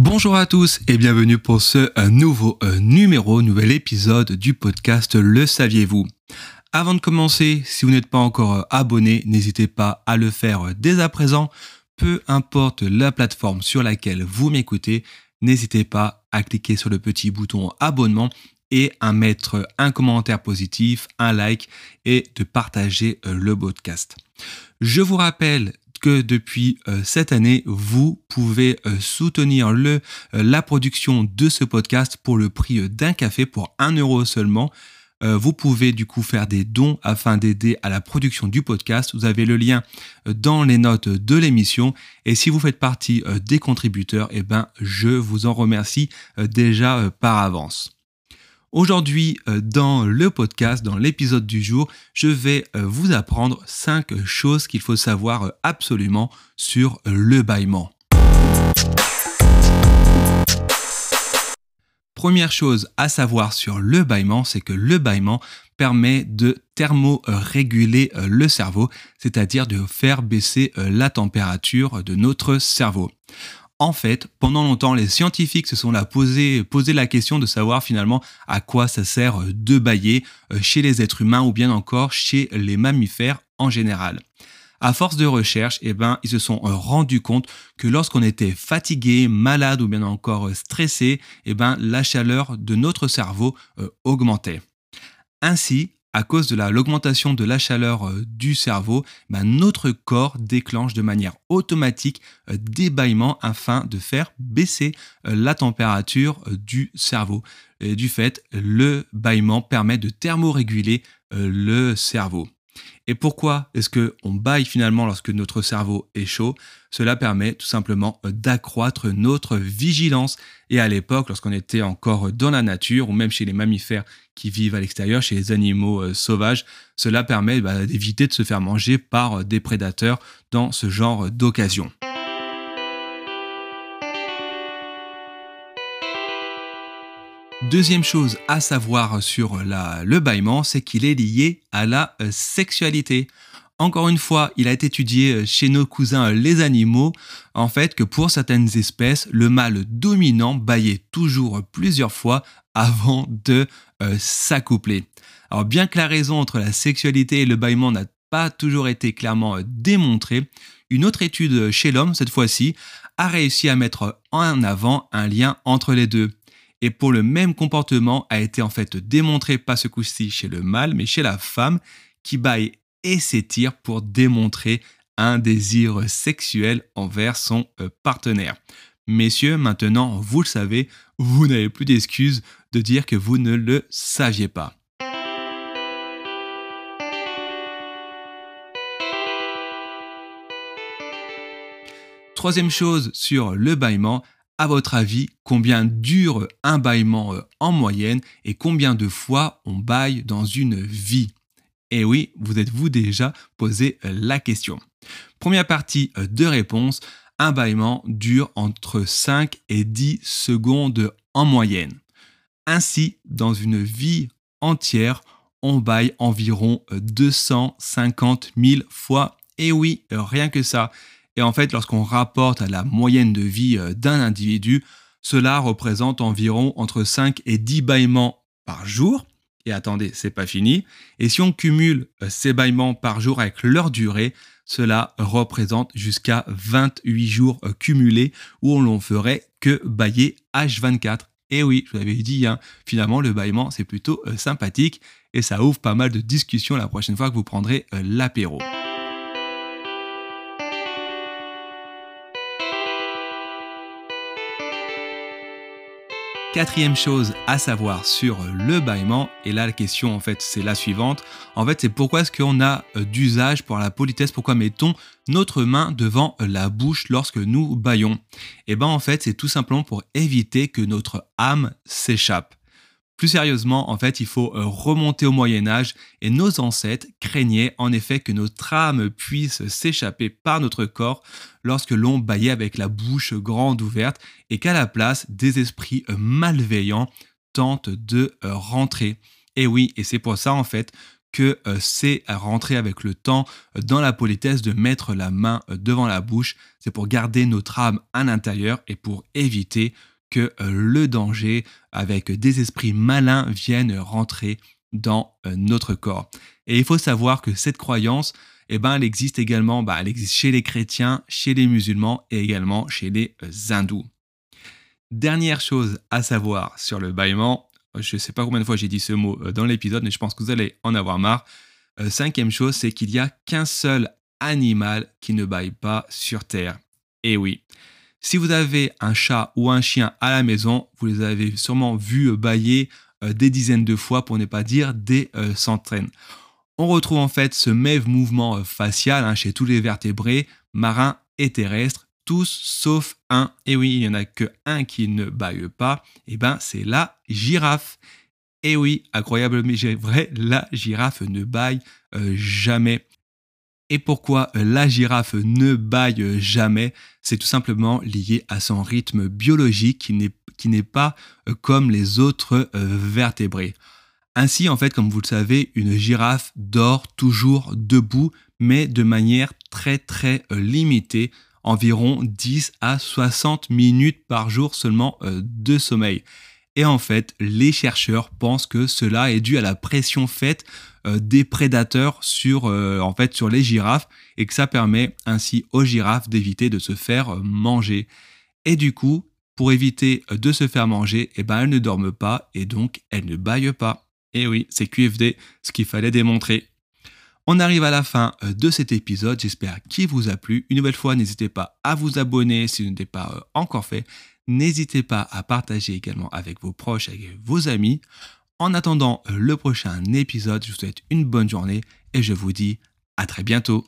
Bonjour à tous et bienvenue pour ce euh, nouveau euh, numéro, nouvel épisode du podcast Le saviez-vous? Avant de commencer, si vous n'êtes pas encore euh, abonné, n'hésitez pas à le faire dès à présent. Peu importe la plateforme sur laquelle vous m'écoutez, n'hésitez pas à cliquer sur le petit bouton abonnement et à mettre un commentaire positif, un like et de partager le podcast. Je vous rappelle que depuis euh, cette année, vous pouvez euh, soutenir le, euh, la production de ce podcast pour le prix d'un café pour 1 euro seulement. vous pouvez du coup faire des dons afin d'aider à la production du podcast. Vous avez le lien dans les notes de l'émission. Et si vous faites partie des contributeurs, eh ben, je vous en remercie déjà par avance. Aujourd'hui, euh, dans le podcast, dans l'épisode du jour, je vais euh, vous apprendre 5 choses qu'il faut savoir euh, absolument sur le bâillement. Première chose à savoir sur le bâillement, c'est que le bâillement permet de thermoréguler le cerveau, c'est-à-dire de faire baisser la température de notre cerveau. En fait, pendant longtemps, les scientifiques se sont posé, la question de savoir finalement à quoi ça sert de bailler euh, chez les êtres humains ou bien encore chez les mammifères en général. À force de recherche, eh ben, ils se sont euh, rendus compte que lorsqu'on était fatigué, malade ou bien encore euh, stressé, eh ben, la chaleur de notre cerveau augmentait. Ainsi, à cause de l'augmentation de la chaleur euh, du cerveau, ben, notre corps déclenche de manière automatique euh, des bâillements afin de faire baisser euh, la température du cerveau. Du fait, le bâillement permet de thermoréguler le cerveau. Et pourquoi est-ce qu'on baille finalement lorsque notre cerveau est chaud? Cela permet tout simplement d'accroître notre vigilance. Et à l'époque, lorsqu'on était encore dans la nature, ou même chez les mammifères qui vivent à l'extérieur, chez les animaux euh, sauvages, cela permet bah, d'éviter de se faire manger par des prédateurs dans ce genre d'occasion. Deuxième chose à savoir sur le bâillement, c'est qu'il est lié à la euh, sexualité. Encore une fois, il a été étudié euh, chez nos cousins euh, les animaux, en fait, que pour certaines espèces, le mâle dominant baillait toujours plusieurs fois avant de s'accoupler. Alors bien que la raison entre la sexualité et le bâillement n'a pas toujours été clairement démontrée, une autre étude chez l'homme, cette fois-ci, a réussi à mettre en avant un lien entre les deux et pour le même comportement a été en fait démontré pas ce coup-ci chez le mâle mais chez la femme qui baille et s'étire pour démontrer un désir sexuel envers son euh, partenaire. Messieurs, maintenant, vous le savez, vous n'avez plus d'excuses de dire que vous ne le saviez pas. Troisième chose sur le bâillement, à votre avis, combien dure un bâillement euh, en moyenne et combien de fois on baille dans une vie? Eh oui, vous êtes-vous déjà posé euh, la question Première partie euh, de réponse, un bâillement dure entre 5 et 10 secondes en moyenne. Ainsi, dans une vie entière, on baille environ 250 000 fois. Et oui, rien que ça. Et en fait, lorsqu'on rapporte à la moyenne de vie euh, d'un individu, cela représente environ entre 5 et 10 bâillements par jour. Et attendez, c'est pas fini. Et si on cumule euh, ces bâillements par jour avec leur durée, cela représente jusqu'à 28 jours euh, cumulés où on l'on ferait que bailler H24. Et oui, je vous avais dit, hein, finalement, le bâillement, c'est plutôt sympathique et ça ouvre pas mal de discussions la prochaine fois que vous prendrez l'apéro. Quatrième chose à savoir sur le bâillement, et là la question en fait c'est la suivante, en fait c'est pourquoi est-ce qu'on a euh, d'usage pour la politesse, pourquoi mettons notre main devant euh, la bouche lorsque nous baillons Et eh bien en fait c'est tout simplement pour éviter que notre âme s'échappe. Plus sérieusement, en fait, il faut euh, remonter au Moyen Âge et nos ancêtres craignaient en effet que notre âme puisse s'échapper par notre corps lorsque l'on baillait avec la bouche grande ouverte et qu'à la place, des esprits euh, malveillants tentent de euh, rentrer. Et oui, et c'est pour ça en fait que c'est rentrer avec le temps dans la politesse de mettre la main devant la bouche. C'est pour garder notre âme à l'intérieur et pour éviter que euh, le danger avec des esprits malins viennent rentrer dans euh, notre corps. Et il faut savoir que cette croyance, eh ben, elle existe également, bah, elle existe chez les chrétiens, chez les musulmans et également chez les euh, hindous. Dernière chose à savoir sur le bâillement, je ne sais pas combien de fois j'ai dit ce mot dans l'épisode, mais je pense que vous allez en avoir marre. cinquième chose, c'est qu'il n'y a qu'un seul animal qui ne baille pas sur Terre. Et oui, si vous avez un chat ou un chien à la maison, vous les avez sûrement vus bailler euh, des dizaines de fois, pour ne pas dire des euh, centaines. On retrouve en fait ce même mouvement euh, facial hein, chez tous les vertébrés, marins et terrestres, tous sauf un. Et oui, il n'y en a que un qui ne baille pas, et ben c'est la girafe. Et oui, incroyable mais vrai, la girafe ne baille jamais. Et pourquoi euh, la girafe ne baille jamais? C'est tout simplement lié à son rythme biologique qui n'est pas euh, comme les autres euh, vertébrés. Ainsi, en fait, comme vous le savez, une girafe dort toujours debout, mais de manière très très limitée, environ 10 à 60 minutes par jour seulement de sommeil. Et en fait, les chercheurs pensent que cela est dû à la pression faite euh, des prédateurs sur, euh, sur les girafes et que ça permet ainsi aux girafes d'éviter de se faire euh, manger. Et du coup, pour éviter de se faire manger, eh ben, elles ne dorment pas et donc elles ne baillent pas. Et oui, c'est QFD, ce qu'il fallait démontrer. On arrive à la fin de cet épisode, j'espère qu'il vous a plu. Une nouvelle fois, n'hésitez pas à vous abonner si ce n'est pas encore fait. N'hésitez pas à partager également avec vos proches, avec vos amis. En attendant le prochain épisode, je vous souhaite une bonne journée et je vous dis à très bientôt.